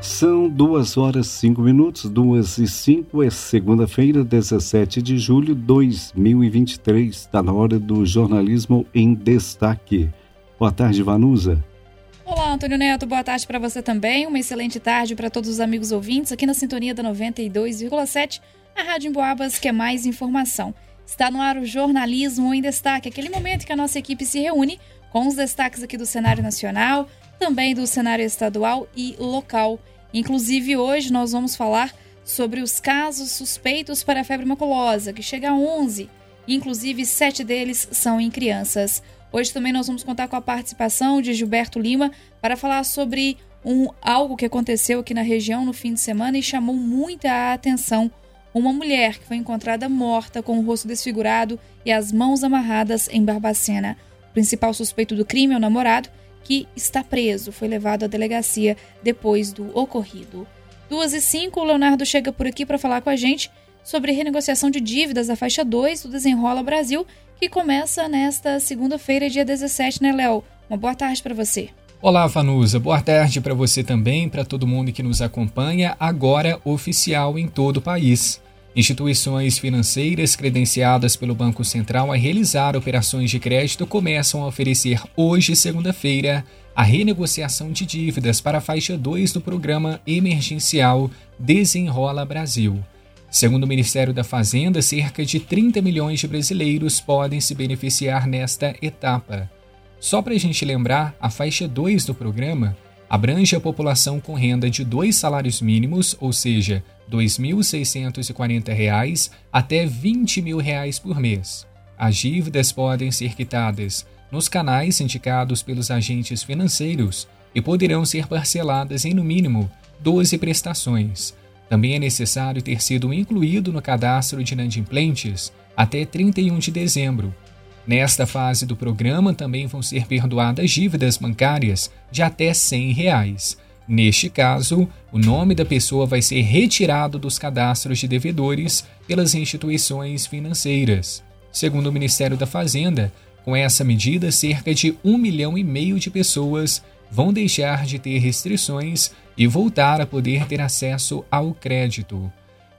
São duas horas cinco minutos, duas e cinco, é segunda-feira, 17 de julho de 2023. Está na hora do jornalismo em destaque. Boa tarde, Vanusa. Olá, Antônio Neto, boa tarde para você também. Uma excelente tarde para todos os amigos ouvintes aqui na sintonia da 92,7, a Rádio Emboabas, que é mais informação. Está no ar o jornalismo em destaque, aquele momento que a nossa equipe se reúne com os destaques aqui do cenário nacional, também do cenário estadual e local. Inclusive, hoje nós vamos falar sobre os casos suspeitos para a febre maculosa, que chega a 11, inclusive sete deles são em crianças. Hoje também nós vamos contar com a participação de Gilberto Lima para falar sobre um algo que aconteceu aqui na região no fim de semana e chamou muita atenção. Uma mulher que foi encontrada morta com o rosto desfigurado e as mãos amarradas em Barbacena. O principal suspeito do crime é o namorado, que está preso, foi levado à delegacia depois do ocorrido. Duas e cinco, o Leonardo chega por aqui para falar com a gente sobre renegociação de dívidas da faixa 2 do Desenrola Brasil, que começa nesta segunda-feira, dia 17, né, Léo? Uma boa tarde para você. Olá, Vanusa. Boa tarde para você também, para todo mundo que nos acompanha, agora oficial em todo o país. Instituições financeiras credenciadas pelo Banco Central a realizar operações de crédito começam a oferecer hoje, segunda-feira, a renegociação de dívidas para a faixa 2 do programa emergencial Desenrola Brasil. Segundo o Ministério da Fazenda, cerca de 30 milhões de brasileiros podem se beneficiar nesta etapa. Só para a gente lembrar, a faixa 2 do programa abrange a população com renda de dois salários mínimos, ou seja, R$ 2.640 até 20 mil reais por mês. As dívidas podem ser quitadas nos canais indicados pelos agentes financeiros e poderão ser parceladas em no mínimo 12 prestações. Também é necessário ter sido incluído no cadastro de inadimplentes até 31 de dezembro. Nesta fase do programa também vão ser perdoadas dívidas bancárias de até 100 reais. Neste caso, o nome da pessoa vai ser retirado dos cadastros de devedores pelas instituições financeiras. Segundo o Ministério da Fazenda, com essa medida, cerca de um milhão e meio de pessoas vão deixar de ter restrições e voltar a poder ter acesso ao crédito.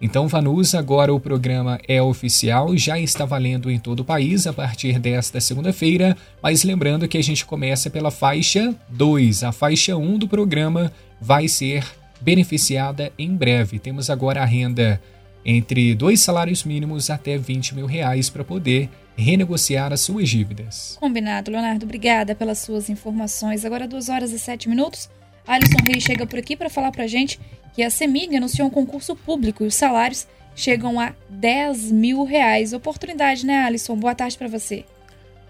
Então, Vanus, agora o programa é oficial, já está valendo em todo o país a partir desta segunda-feira, mas lembrando que a gente começa pela faixa 2. A faixa 1 um do programa vai ser beneficiada em breve. Temos agora a renda entre dois salários mínimos até 20 mil reais para poder renegociar as suas dívidas. Combinado, Leonardo. Obrigada pelas suas informações. Agora, 2 horas e 7 minutos. Alisson Reis chega por aqui para falar para a gente que a CEMIG anunciou um concurso público e os salários chegam a 10 mil reais. Oportunidade, né, Alisson? Boa tarde para você.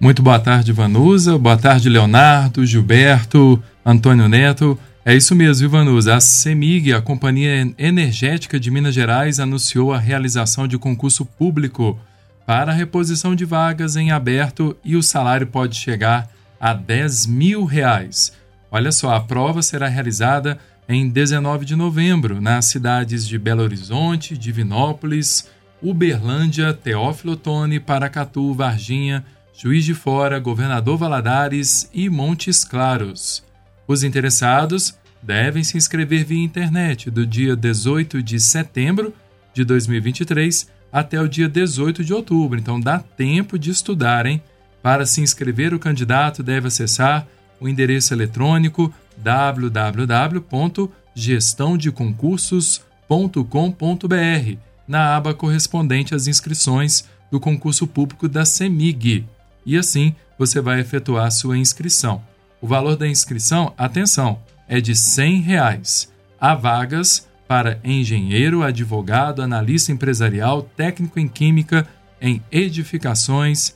Muito boa tarde, Vanusa. Boa tarde, Leonardo, Gilberto, Antônio Neto. É isso mesmo, Vanusa. A CEMIG, a Companhia Energética de Minas Gerais, anunciou a realização de concurso público para a reposição de vagas em aberto e o salário pode chegar a 10 mil reais. Olha só, a prova será realizada em 19 de novembro, nas cidades de Belo Horizonte, Divinópolis, Uberlândia, Teófilo Otoni, Paracatu, Varginha, Juiz de Fora, Governador Valadares e Montes Claros. Os interessados devem se inscrever via internet do dia 18 de setembro de 2023 até o dia 18 de outubro. Então dá tempo de estudar, hein? Para se inscrever, o candidato deve acessar o endereço eletrônico www.gestãodeconcursos.com.br na aba correspondente às inscrições do concurso público da CEMIG. E assim você vai efetuar sua inscrição. O valor da inscrição, atenção, é de 100 reais. Há vagas para engenheiro, advogado, analista empresarial, técnico em química, em edificações,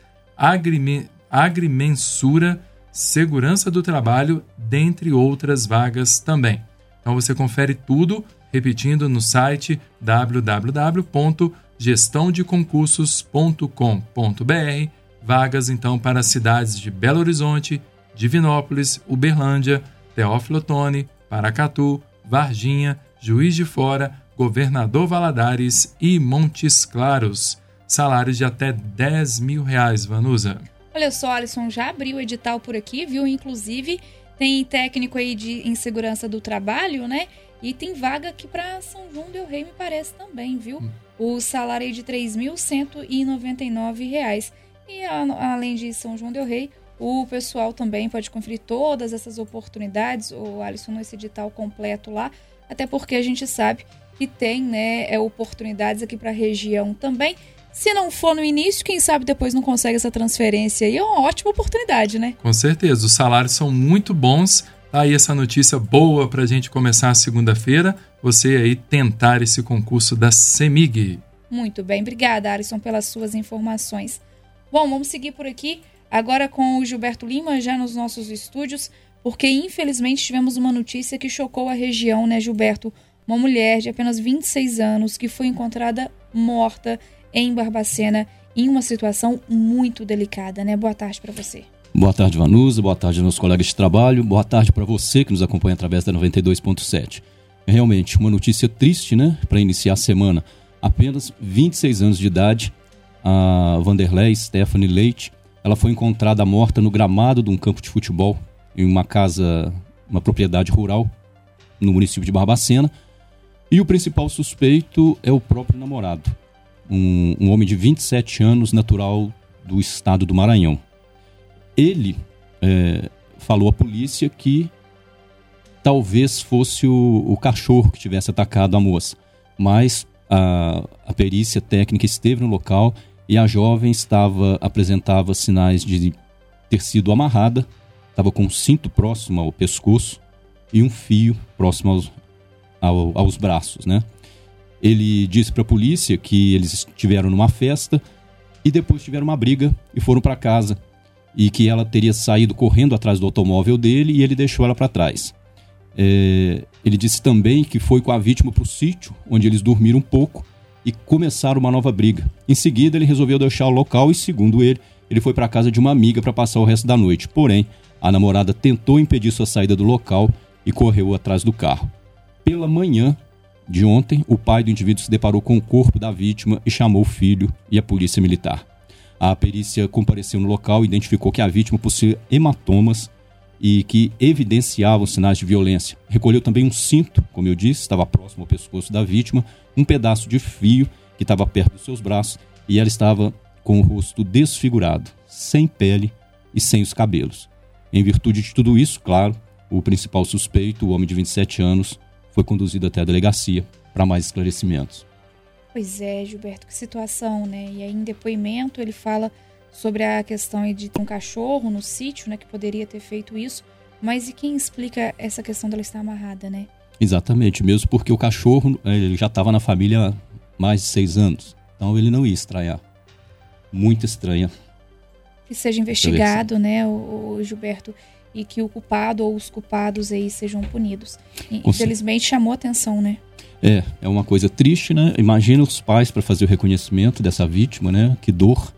agrimensura, segurança do trabalho, dentre outras vagas também. Então você confere tudo repetindo no site www.gestãodeconcursos.com.br, vagas então para as cidades de Belo Horizonte, Divinópolis, Uberlândia, Teófilo Otoni, Paracatu, Varginha, Juiz de Fora, Governador Valadares e Montes Claros. Salários de até 10 mil reais, Vanusa. Olha só, Alisson já abriu o edital por aqui, viu? Inclusive, Tem técnico aí de em segurança do trabalho, né? E tem vaga aqui para São João del Rei, me parece também, viu? Hum. O salário aí de R$ 3.199. E a, além de São João del Rei, o pessoal também pode conferir todas essas oportunidades, o Alisson nesse edital completo lá, até porque a gente sabe que tem né, é, oportunidades aqui para a região também. Se não for no início, quem sabe depois não consegue essa transferência aí. É uma ótima oportunidade, né? Com certeza. Os salários são muito bons. Tá aí essa notícia boa para a gente começar a segunda-feira. Você aí tentar esse concurso da CEMIG. Muito bem. Obrigada, Alisson, pelas suas informações. Bom, vamos seguir por aqui. Agora com o Gilberto Lima já nos nossos estúdios, porque infelizmente tivemos uma notícia que chocou a região, né, Gilberto? Uma mulher de apenas 26 anos que foi encontrada morta em Barbacena em uma situação muito delicada, né? Boa tarde para você. Boa tarde, Vanusa. Boa tarde, meus colegas de trabalho. Boa tarde para você que nos acompanha através da 92.7. É realmente uma notícia triste, né? Para iniciar a semana. Apenas 26 anos de idade, a Vanderlei Stephanie Leite ela foi encontrada morta no gramado de um campo de futebol, em uma casa, uma propriedade rural, no município de Barbacena. E o principal suspeito é o próprio namorado, um, um homem de 27 anos, natural do estado do Maranhão. Ele é, falou à polícia que talvez fosse o, o, cachorro que tivesse atacado a moça, mas a, a perícia técnica esteve no local e a jovem estava apresentava sinais de ter sido amarrada, estava com um cinto próximo ao pescoço e um fio próximo aos, ao, aos braços, né? Ele disse para a polícia que eles estiveram numa festa e depois tiveram uma briga e foram para casa e que ela teria saído correndo atrás do automóvel dele e ele deixou ela para trás. É, ele disse também que foi com a vítima para o sítio, onde eles dormiram um pouco e começaram uma nova briga. Em seguida, ele resolveu deixar o local e, segundo ele, ele foi para a casa de uma amiga para passar o resto da noite. Porém, a namorada tentou impedir sua saída do local e correu atrás do carro. Pela manhã de ontem, o pai do indivíduo se deparou com o corpo da vítima e chamou o filho e a polícia militar. A perícia compareceu no local e identificou que a vítima possuía hematomas e que evidenciavam sinais de violência. Recolheu também um cinto, como eu disse, estava próximo ao pescoço da vítima, um pedaço de fio que estava perto dos seus braços e ela estava com o rosto desfigurado, sem pele e sem os cabelos. Em virtude de tudo isso, claro, o principal suspeito, o homem de 27 anos, foi conduzido até a delegacia para mais esclarecimentos. Pois é, Gilberto, que situação, né? E aí, em depoimento, ele fala sobre a questão de ter um cachorro no sítio, né, que poderia ter feito isso. Mas e quem explica essa questão dela estar amarrada, né? Exatamente, mesmo porque o cachorro eh, ele já estava na família há mais de seis anos. Então ele não ia estranhar. Muito estranha. Que seja investigado, né, o, o, Gilberto, e que o culpado ou os culpados aí sejam punidos. Infelizmente chamou atenção, né? É, é uma coisa triste, né? Imagina os pais para fazer o reconhecimento dessa vítima, né? Que dor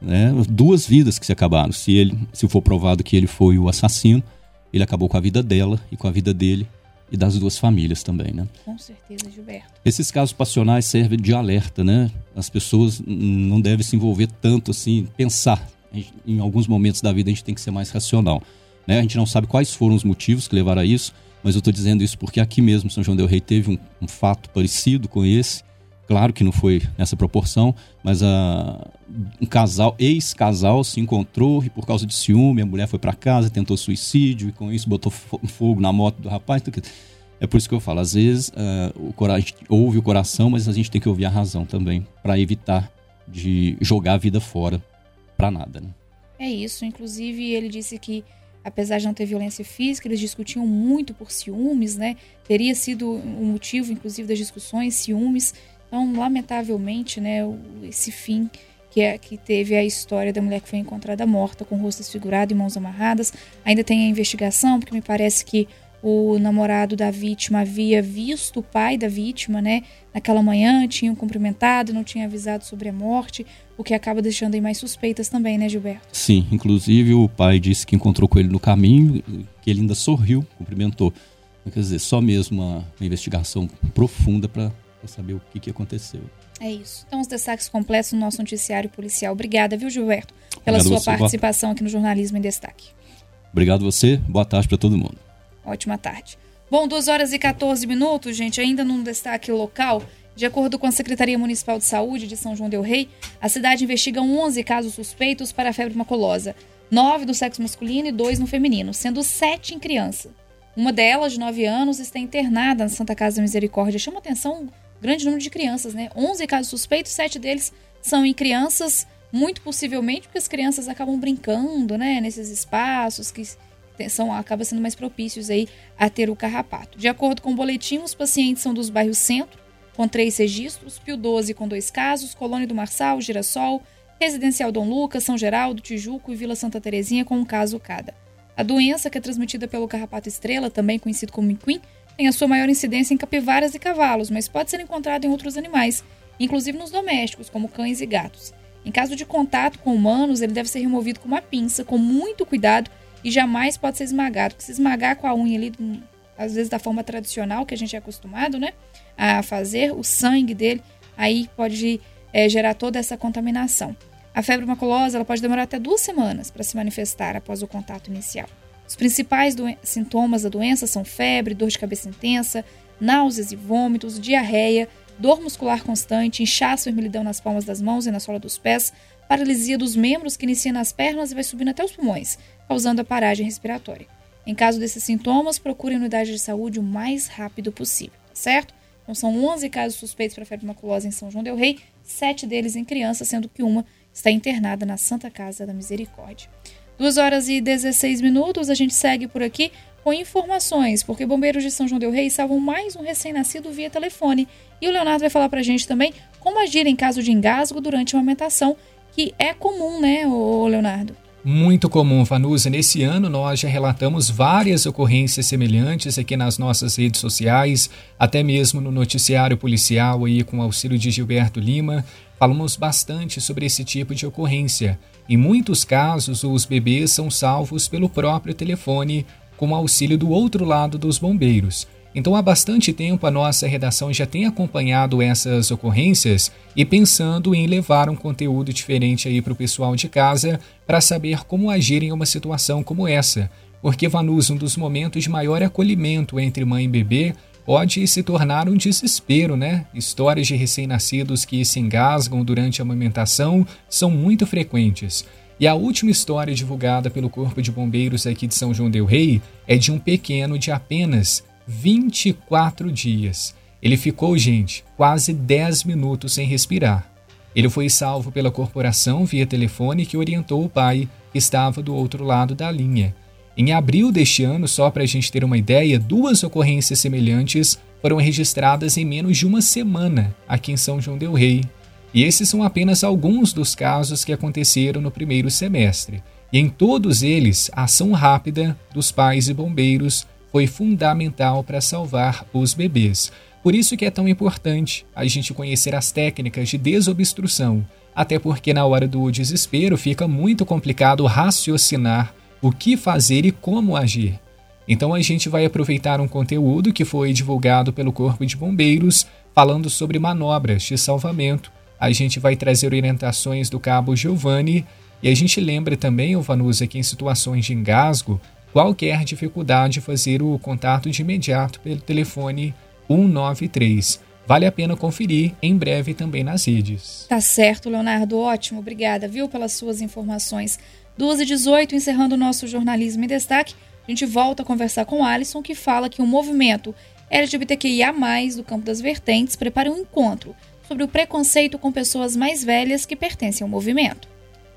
né? Duas vidas que se acabaram. Se ele, se for provado que ele foi o assassino, ele acabou com a vida dela e com a vida dele e das duas famílias também, né? Com certeza, Gilberto. Esses casos passionais servem de alerta, né? As pessoas não devem se envolver tanto assim, pensar. Em alguns momentos da vida a gente tem que ser mais racional, né? A gente não sabe quais foram os motivos que levaram a isso, mas eu estou dizendo isso porque aqui mesmo São João del Rei teve um, um fato parecido com esse Claro que não foi nessa proporção, mas a, um casal, ex-casal, se encontrou e por causa de ciúme, a mulher foi para casa, tentou suicídio e com isso botou fogo na moto do rapaz. É por isso que eu falo, às vezes uh, o coragem ouve o coração, mas a gente tem que ouvir a razão também, para evitar de jogar a vida fora para nada. Né? É isso. Inclusive, ele disse que apesar de não ter violência física, eles discutiam muito por ciúmes, né? Teria sido o motivo, inclusive, das discussões, ciúmes. Então, lamentavelmente, né, esse fim que, é, que teve a história da mulher que foi encontrada morta com o rosto desfigurado e mãos amarradas. Ainda tem a investigação, porque me parece que o namorado da vítima havia visto o pai da vítima, né? Naquela manhã, tinham cumprimentado, não tinha avisado sobre a morte, o que acaba deixando aí mais suspeitas também, né, Gilberto? Sim, inclusive o pai disse que encontrou com ele no caminho, que ele ainda sorriu, cumprimentou. Quer dizer, só mesmo uma, uma investigação profunda para saber o que, que aconteceu. É isso. Então, os destaques completos no nosso noticiário policial. Obrigada, viu, Gilberto, pela Obrigado sua participação aqui no Jornalismo em Destaque. Obrigado você, boa tarde para todo mundo. Ótima tarde. Bom, 2 horas e 14 minutos, gente, ainda num destaque local. De acordo com a Secretaria Municipal de Saúde de São João del Rei, a cidade investiga 11 casos suspeitos para a febre maculosa, 9 do sexo masculino e 2 no feminino, sendo 7 em criança. Uma delas, de 9 anos, está internada na Santa Casa da Misericórdia. Chama atenção um grande número de crianças, né? 11 casos suspeitos, 7 deles são em crianças, muito possivelmente porque as crianças acabam brincando, né, nesses espaços que são acaba sendo mais propícios aí a ter o carrapato. De acordo com o boletim, os pacientes são dos bairros Centro, com três registros, Pio 12 com dois casos, Colônia do Marçal, Girassol, Residencial Dom Lucas, São Geraldo, Tijuco e Vila Santa Terezinha com um caso cada. A doença, que é transmitida pelo carrapato estrela, também conhecido como miquim, tem a sua maior incidência em capivaras e cavalos, mas pode ser encontrado em outros animais, inclusive nos domésticos, como cães e gatos. Em caso de contato com humanos, ele deve ser removido com uma pinça, com muito cuidado, e jamais pode ser esmagado. Porque se esmagar com a unha ali, às vezes da forma tradicional que a gente é acostumado, né, a fazer, o sangue dele, aí pode é, gerar toda essa contaminação. A febre maculosa ela pode demorar até duas semanas para se manifestar após o contato inicial. Os principais sintomas da doença são febre, dor de cabeça intensa, náuseas e vômitos, diarreia, dor muscular constante, inchaço e vermelhidão nas palmas das mãos e na sola dos pés, paralisia dos membros que inicia nas pernas e vai subindo até os pulmões, causando a paragem respiratória. Em caso desses sintomas, procure a unidade de saúde o mais rápido possível, tá certo? Então são 11 casos suspeitos para febre maculosa em São João del Rei, sete deles em crianças, sendo que uma está internada na Santa Casa da Misericórdia. 2 horas e 16 minutos, a gente segue por aqui com informações, porque bombeiros de São João del Rei salvam mais um recém-nascido via telefone. E o Leonardo vai falar para a gente também como agir em caso de engasgo durante uma amamentação, que é comum, né, ô Leonardo? Muito comum, Vanusa. Nesse ano, nós já relatamos várias ocorrências semelhantes aqui nas nossas redes sociais, até mesmo no noticiário policial aí com o auxílio de Gilberto Lima. Falamos bastante sobre esse tipo de ocorrência. Em muitos casos, os bebês são salvos pelo próprio telefone, com o auxílio do outro lado dos bombeiros. Então, há bastante tempo, a nossa redação já tem acompanhado essas ocorrências e pensando em levar um conteúdo diferente aí para o pessoal de casa para saber como agir em uma situação como essa. Porque, Vanus, um dos momentos de maior acolhimento entre mãe e bebê pode se tornar um desespero, né? Histórias de recém-nascidos que se engasgam durante a amamentação são muito frequentes. E a última história divulgada pelo Corpo de Bombeiros aqui de São João del Rei é de um pequeno de apenas 24 dias. Ele ficou, gente, quase 10 minutos sem respirar. Ele foi salvo pela corporação via telefone que orientou o pai, que estava do outro lado da linha. Em abril deste ano, só para a gente ter uma ideia, duas ocorrências semelhantes foram registradas em menos de uma semana aqui em São João Del Rei. E esses são apenas alguns dos casos que aconteceram no primeiro semestre. E em todos eles, ação rápida dos pais e bombeiros foi fundamental para salvar os bebês. Por isso que é tão importante a gente conhecer as técnicas de desobstrução, até porque na hora do desespero fica muito complicado raciocinar o que fazer e como agir. Então a gente vai aproveitar um conteúdo que foi divulgado pelo Corpo de Bombeiros falando sobre manobras de salvamento. A gente vai trazer orientações do cabo Giovanni e a gente lembra também, o Vanusa, que em situações de engasgo, qualquer dificuldade fazer o contato de imediato pelo telefone 193. Vale a pena conferir em breve também nas redes. Tá certo, Leonardo. Ótimo. Obrigada, viu, pelas suas informações. 2 e 18, encerrando o nosso jornalismo em destaque, a gente volta a conversar com o Alisson, que fala que o movimento LGBTQIA, do Campo das Vertentes, prepara um encontro sobre o preconceito com pessoas mais velhas que pertencem ao movimento.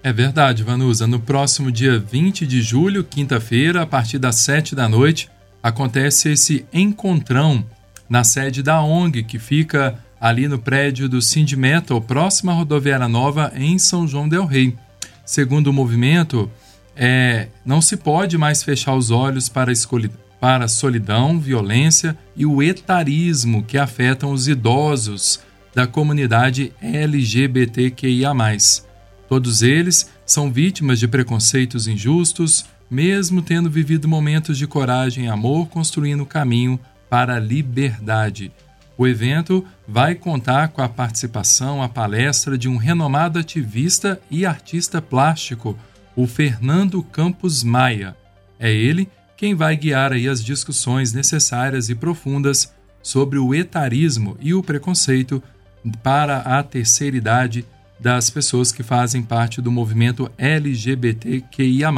É verdade, Vanusa. No próximo dia 20 de julho, quinta-feira, a partir das 7 da noite, acontece esse encontrão na sede da ONG, que fica ali no prédio do Sindimetal, próxima à rodoviária nova, em São João Del Rei segundo o movimento, é, não se pode mais fechar os olhos para para a solidão, violência e o etarismo que afetam os idosos da comunidade LGBTQIA. Todos eles são vítimas de preconceitos injustos, mesmo tendo vivido momentos de coragem e amor construindo o caminho para a liberdade. O evento vai contar com a participação, a palestra de um renomado ativista e artista plástico, o Fernando Campos Maia. É ele quem vai guiar aí as discussões necessárias e profundas sobre o etarismo e o preconceito para a terceira idade das pessoas que fazem parte do movimento LGBTQIA+.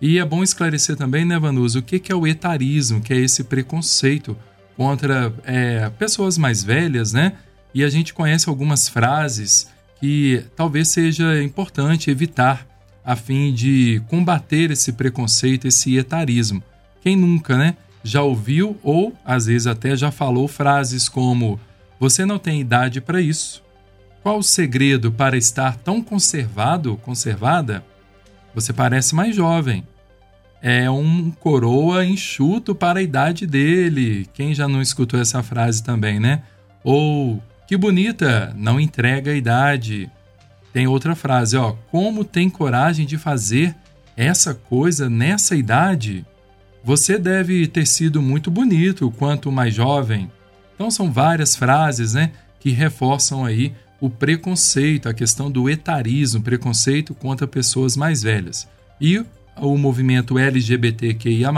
E é bom esclarecer também, né, Vanusa, o que é o etarismo, que é esse preconceito contra é, pessoas mais velhas, né? E a gente conhece algumas frases que talvez seja importante evitar a fim de combater esse preconceito, esse etarismo. Quem nunca, né? Já ouviu ou às vezes até já falou frases como: Você não tem idade para isso. Qual o segredo para estar tão conservado, conservada? Você parece mais jovem. É um coroa enxuto para a idade dele. Quem já não escutou essa frase também, né? Ou que bonita, não entrega a idade. Tem outra frase, ó, como tem coragem de fazer essa coisa nessa idade? Você deve ter sido muito bonito quanto mais jovem. Então são várias frases, né, que reforçam aí o preconceito, a questão do etarismo, preconceito contra pessoas mais velhas. E o movimento LGBTQIA+,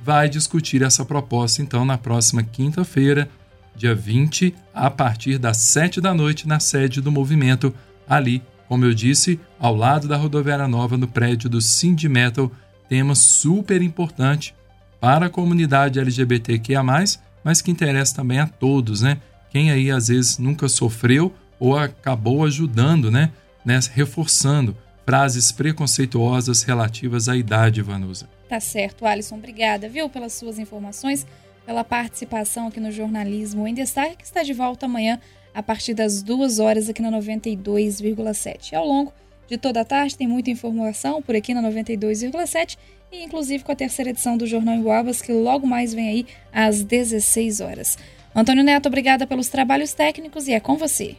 vai discutir essa proposta então na próxima quinta-feira, dia 20, a partir das 7 da noite, na sede do movimento, ali, como eu disse, ao lado da rodoviária nova, no prédio do Cindy Metal, tema super importante para a comunidade LGBTQIA+, mas que interessa também a todos, né? Quem aí às vezes nunca sofreu ou acabou ajudando, né? Nessa, reforçando frases preconceituosas relativas à idade, Vanusa. Tá certo, Alisson. Obrigada, viu, pelas suas informações, pela participação aqui no Jornalismo em Destaque, que está de volta amanhã a partir das duas horas aqui na 92,7. Ao longo de toda a tarde tem muita informação por aqui na 92,7 e inclusive com a terceira edição do Jornal em Boabas, que logo mais vem aí às 16 horas. Antônio Neto, obrigada pelos trabalhos técnicos e é com você.